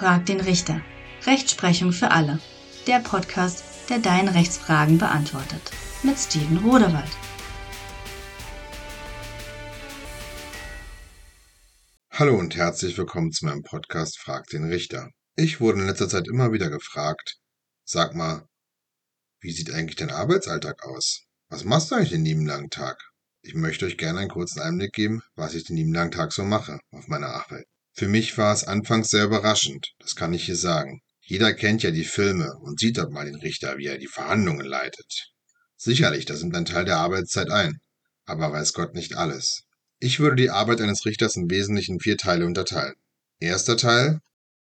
Frag den Richter. Rechtsprechung für alle. Der Podcast, der deine Rechtsfragen beantwortet. Mit Steven Rodewald. Hallo und herzlich willkommen zu meinem Podcast Frag den Richter. Ich wurde in letzter Zeit immer wieder gefragt, sag mal, wie sieht eigentlich dein Arbeitsalltag aus? Was machst du eigentlich den lieben langen Tag? Ich möchte euch gerne einen kurzen Einblick geben, was ich den lieben langen Tag so mache auf meiner Arbeit. Für mich war es anfangs sehr überraschend, das kann ich hier sagen. Jeder kennt ja die Filme und sieht dort mal den Richter, wie er die Verhandlungen leitet. Sicherlich, das nimmt ein Teil der Arbeitszeit ein, aber weiß Gott nicht alles. Ich würde die Arbeit eines Richters im Wesentlichen in vier Teile unterteilen. Erster Teil,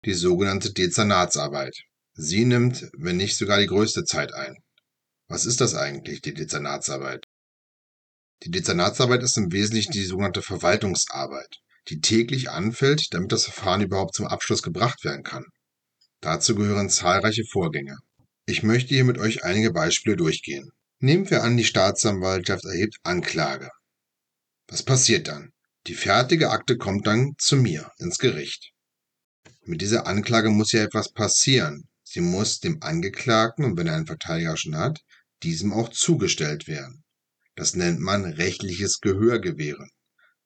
die sogenannte Dezernatsarbeit. Sie nimmt, wenn nicht sogar die größte Zeit ein. Was ist das eigentlich, die Dezernatsarbeit? Die Dezernatsarbeit ist im Wesentlichen die sogenannte Verwaltungsarbeit die täglich anfällt, damit das Verfahren überhaupt zum Abschluss gebracht werden kann. Dazu gehören zahlreiche Vorgänge. Ich möchte hier mit euch einige Beispiele durchgehen. Nehmen wir an, die Staatsanwaltschaft erhebt Anklage. Was passiert dann? Die fertige Akte kommt dann zu mir ins Gericht. Mit dieser Anklage muss ja etwas passieren. Sie muss dem Angeklagten, und wenn er einen Verteidiger schon hat, diesem auch zugestellt werden. Das nennt man rechtliches Gehör gewähren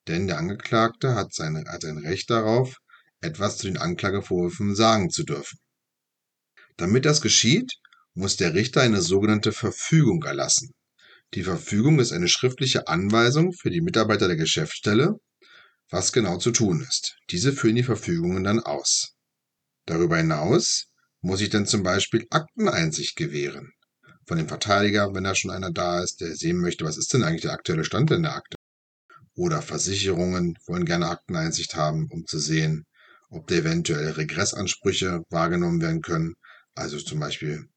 denn der Angeklagte hat, seine, hat ein Recht darauf, etwas zu den Anklagevorwürfen sagen zu dürfen. Damit das geschieht, muss der Richter eine sogenannte Verfügung erlassen. Die Verfügung ist eine schriftliche Anweisung für die Mitarbeiter der Geschäftsstelle, was genau zu tun ist. Diese führen die Verfügungen dann aus. Darüber hinaus muss ich dann zum Beispiel Akteneinsicht gewähren. Von dem Verteidiger, wenn da schon einer da ist, der sehen möchte, was ist denn eigentlich der aktuelle Stand in der Akte oder Versicherungen wollen gerne Akteneinsicht haben, um zu sehen, ob da eventuell Regressansprüche wahrgenommen werden können. Also zum Beispiel,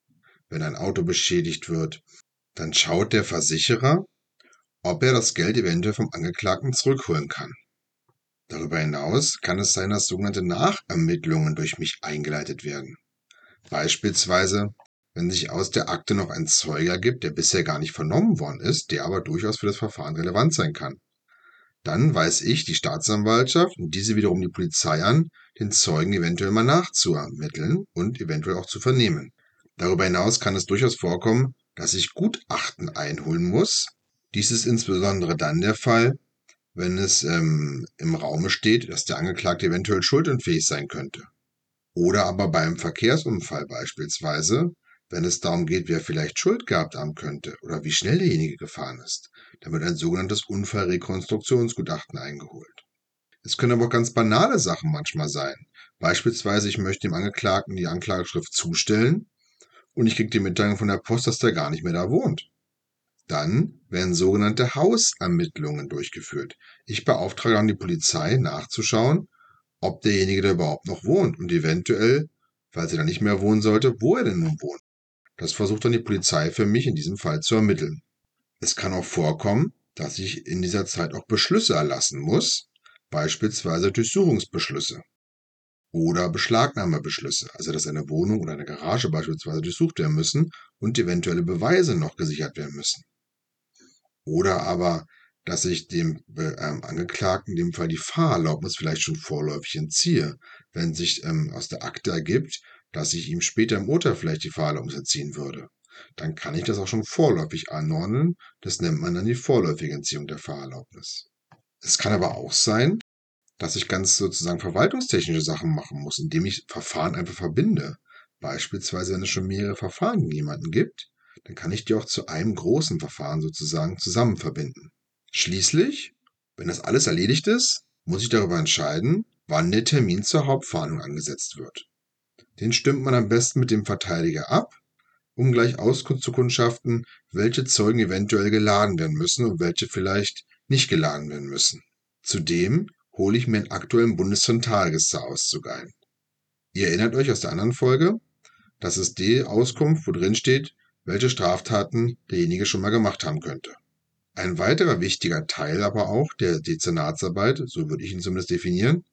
wenn ein Auto beschädigt wird, dann schaut der Versicherer, ob er das Geld eventuell vom Angeklagten zurückholen kann. Darüber hinaus kann es sein, dass sogenannte Nachermittlungen durch mich eingeleitet werden. Beispielsweise, wenn sich aus der Akte noch ein Zeuge ergibt, der bisher gar nicht vernommen worden ist, der aber durchaus für das Verfahren relevant sein kann. Dann weiß ich, die Staatsanwaltschaft und diese wiederum die Polizei an, den Zeugen eventuell mal nachzuermitteln und eventuell auch zu vernehmen. Darüber hinaus kann es durchaus vorkommen, dass ich Gutachten einholen muss. Dies ist insbesondere dann der Fall, wenn es ähm, im Raume steht, dass der Angeklagte eventuell schuldunfähig sein könnte. Oder aber beim Verkehrsunfall beispielsweise, wenn es darum geht, wer vielleicht Schuld gehabt haben könnte oder wie schnell derjenige gefahren ist. Dann wird ein sogenanntes Unfallrekonstruktionsgutachten eingeholt. Es können aber auch ganz banale Sachen manchmal sein. Beispielsweise, ich möchte dem Angeklagten die Anklageschrift zustellen und ich kriege die Mitteilung von der Post, dass der gar nicht mehr da wohnt. Dann werden sogenannte Hausermittlungen durchgeführt. Ich beauftrage dann die Polizei nachzuschauen, ob derjenige da überhaupt noch wohnt und eventuell, falls er da nicht mehr wohnen sollte, wo er denn nun wohnt. Das versucht dann die Polizei für mich in diesem Fall zu ermitteln. Es kann auch vorkommen, dass ich in dieser Zeit auch Beschlüsse erlassen muss, beispielsweise Durchsuchungsbeschlüsse oder Beschlagnahmebeschlüsse, also dass eine Wohnung oder eine Garage beispielsweise durchsucht werden müssen und eventuelle Beweise noch gesichert werden müssen. Oder aber, dass ich dem ähm, Angeklagten in dem Fall die Fahrerlaubnis vielleicht schon vorläufig entziehe, wenn sich ähm, aus der Akte ergibt, dass ich ihm später im Urteil vielleicht die Fahrerlaubnis entziehen würde. Dann kann ich das auch schon vorläufig anordnen. Das nennt man dann die vorläufige Entziehung der Fahrerlaubnis. Es kann aber auch sein, dass ich ganz sozusagen verwaltungstechnische Sachen machen muss, indem ich Verfahren einfach verbinde. Beispielsweise, wenn es schon mehrere Verfahren gegen jemanden gibt, dann kann ich die auch zu einem großen Verfahren sozusagen zusammen verbinden. Schließlich, wenn das alles erledigt ist, muss ich darüber entscheiden, wann der Termin zur Hauptverhandlung angesetzt wird. Den stimmt man am besten mit dem Verteidiger ab, um gleich Auskunft zu kundschaften, welche Zeugen eventuell geladen werden müssen und welche vielleicht nicht geladen werden müssen. Zudem hole ich mir einen aktuellen Bundeszentralregisterauszug ein. Ihr erinnert euch aus der anderen Folge, das ist die Auskunft, wo drin steht, welche Straftaten derjenige schon mal gemacht haben könnte. Ein weiterer wichtiger Teil aber auch der Dezernatsarbeit, so würde ich ihn zumindest definieren,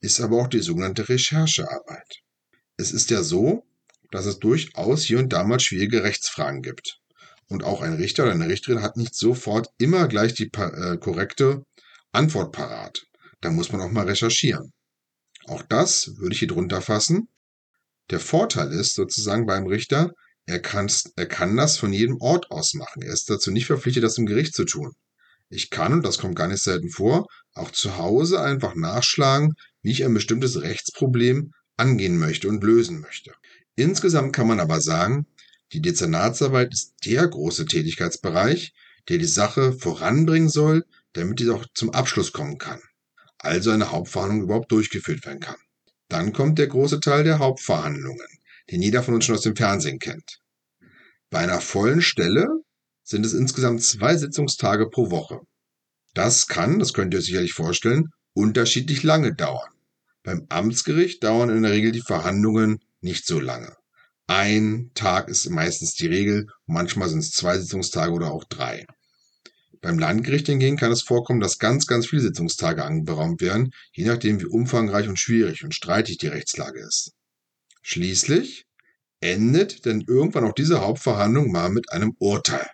ist aber auch die sogenannte Recherchearbeit. Es ist ja so, dass es durchaus hier und da mal schwierige Rechtsfragen gibt. Und auch ein Richter oder eine Richterin hat nicht sofort immer gleich die äh, korrekte Antwort parat. Da muss man auch mal recherchieren. Auch das würde ich hier drunter fassen. Der Vorteil ist sozusagen beim Richter, er, er kann das von jedem Ort aus machen. Er ist dazu nicht verpflichtet, das im Gericht zu tun. Ich kann, und das kommt gar nicht selten vor, auch zu Hause einfach nachschlagen, wie ich ein bestimmtes Rechtsproblem angehen möchte und lösen möchte. Insgesamt kann man aber sagen, die Dezernatsarbeit ist der große Tätigkeitsbereich, der die Sache voranbringen soll, damit diese auch zum Abschluss kommen kann. Also eine Hauptverhandlung überhaupt durchgeführt werden kann. Dann kommt der große Teil der Hauptverhandlungen den jeder von uns schon aus dem Fernsehen kennt. Bei einer vollen Stelle sind es insgesamt zwei Sitzungstage pro Woche. Das kann, das könnt ihr euch sicherlich vorstellen, unterschiedlich lange dauern. Beim Amtsgericht dauern in der Regel die Verhandlungen nicht so lange. Ein Tag ist meistens die Regel, manchmal sind es zwei Sitzungstage oder auch drei. Beim Landgericht hingegen kann es vorkommen, dass ganz, ganz viele Sitzungstage anberaumt werden, je nachdem wie umfangreich und schwierig und streitig die Rechtslage ist. Schließlich endet denn irgendwann auch diese Hauptverhandlung mal mit einem Urteil.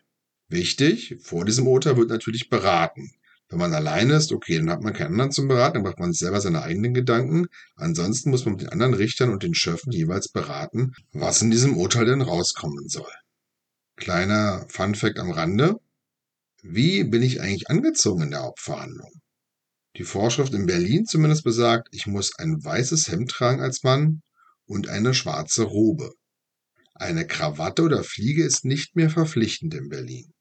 Wichtig, vor diesem Urteil wird natürlich beraten. Wenn man alleine ist, okay, dann hat man keinen anderen zum Beraten, dann macht man selber seine eigenen Gedanken. Ansonsten muss man mit den anderen Richtern und den Schöffen jeweils beraten, was in diesem Urteil denn rauskommen soll. Kleiner Funfact am Rande. Wie bin ich eigentlich angezogen in der Hauptverhandlung? Die Vorschrift in Berlin zumindest besagt, ich muss ein weißes Hemd tragen als Mann und eine schwarze Robe. Eine Krawatte oder Fliege ist nicht mehr verpflichtend in Berlin.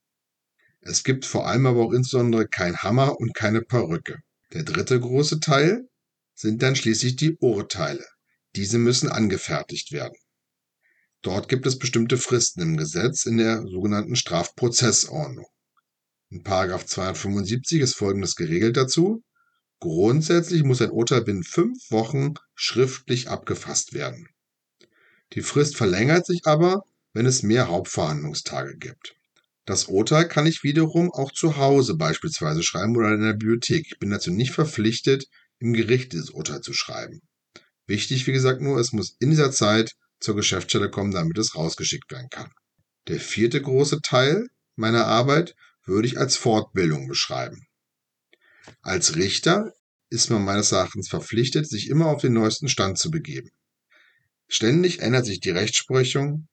Es gibt vor allem aber auch insbesondere kein Hammer und keine Perücke. Der dritte große Teil sind dann schließlich die Urteile. Diese müssen angefertigt werden. Dort gibt es bestimmte Fristen im Gesetz in der sogenannten Strafprozessordnung. In 275 ist Folgendes geregelt dazu. Grundsätzlich muss ein Urteil binnen fünf Wochen schriftlich abgefasst werden. Die Frist verlängert sich aber, wenn es mehr Hauptverhandlungstage gibt. Das Urteil kann ich wiederum auch zu Hause beispielsweise schreiben oder in der Bibliothek. Ich bin dazu nicht verpflichtet, im Gericht dieses Urteil zu schreiben. Wichtig, wie gesagt, nur, es muss in dieser Zeit zur Geschäftsstelle kommen, damit es rausgeschickt werden kann. Der vierte große Teil meiner Arbeit würde ich als Fortbildung beschreiben. Als Richter ist man meines Erachtens verpflichtet, sich immer auf den neuesten Stand zu begeben. Ständig ändert sich die Rechtsprechung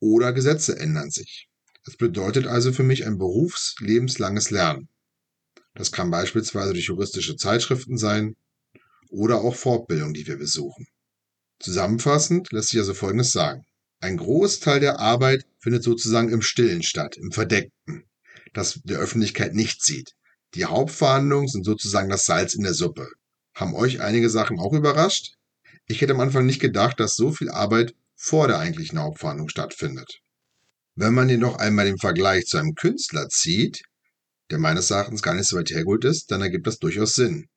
oder Gesetze ändern sich. Das bedeutet also für mich ein berufslebenslanges Lernen. Das kann beispielsweise durch juristische Zeitschriften sein oder auch Fortbildung, die wir besuchen. Zusammenfassend lässt sich also Folgendes sagen. Ein Großteil der Arbeit findet sozusagen im Stillen statt, im Verdeckten, das der Öffentlichkeit nicht sieht. Die Hauptverhandlungen sind sozusagen das Salz in der Suppe. Haben euch einige Sachen auch überrascht? Ich hätte am Anfang nicht gedacht, dass so viel Arbeit vor der eigentlichen Hauptverhandlung stattfindet. Wenn man jedoch einmal den Vergleich zu einem Künstler zieht, der meines Erachtens gar nicht so weit hergeholt ist, dann ergibt das durchaus Sinn.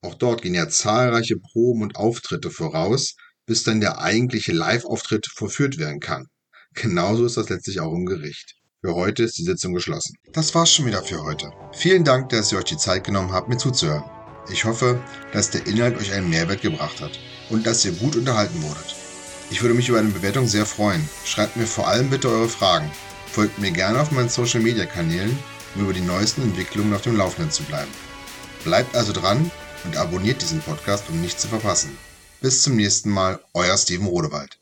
Auch dort gehen ja zahlreiche Proben und Auftritte voraus, bis dann der eigentliche Live-Auftritt vorführt werden kann. Genauso ist das letztlich auch im Gericht. Für heute ist die Sitzung geschlossen. Das war's schon wieder für heute. Vielen Dank, dass ihr euch die Zeit genommen habt, mir zuzuhören. Ich hoffe, dass der Inhalt euch einen Mehrwert gebracht hat und dass ihr gut unterhalten wurdet. Ich würde mich über eine Bewertung sehr freuen. Schreibt mir vor allem bitte eure Fragen. Folgt mir gerne auf meinen Social Media Kanälen, um über die neuesten Entwicklungen auf dem Laufenden zu bleiben. Bleibt also dran und abonniert diesen Podcast, um nichts zu verpassen. Bis zum nächsten Mal, euer Steven Rodewald.